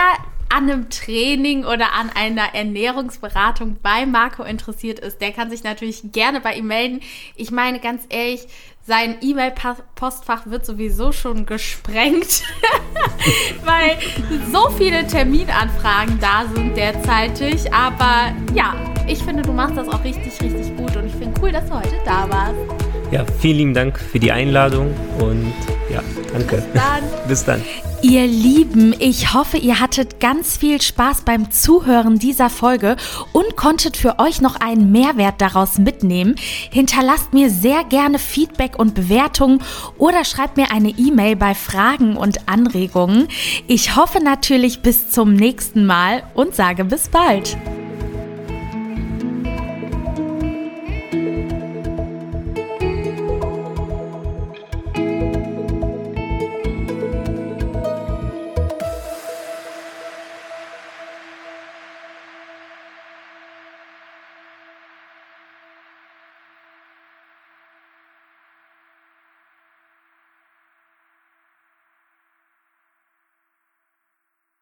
an einem Training oder an einer Ernährungsberatung bei Marco interessiert ist, der kann sich natürlich gerne bei ihm melden. Ich meine, ganz ehrlich, sein E-Mail-Postfach wird sowieso schon gesprengt, weil so viele Terminanfragen da sind derzeitig. Aber ja, ich finde, du machst das auch richtig, richtig gut und ich finde cool, dass du heute da warst. Ja, vielen lieben Dank für die Einladung und ja, danke. Bis dann. Bis dann. Ihr Lieben, ich hoffe, ihr hattet ganz viel Spaß beim Zuhören dieser Folge und konntet für euch noch einen Mehrwert daraus mitnehmen. Hinterlasst mir sehr gerne Feedback und Bewertungen oder schreibt mir eine E-Mail bei Fragen und Anregungen. Ich hoffe natürlich bis zum nächsten Mal und sage bis bald.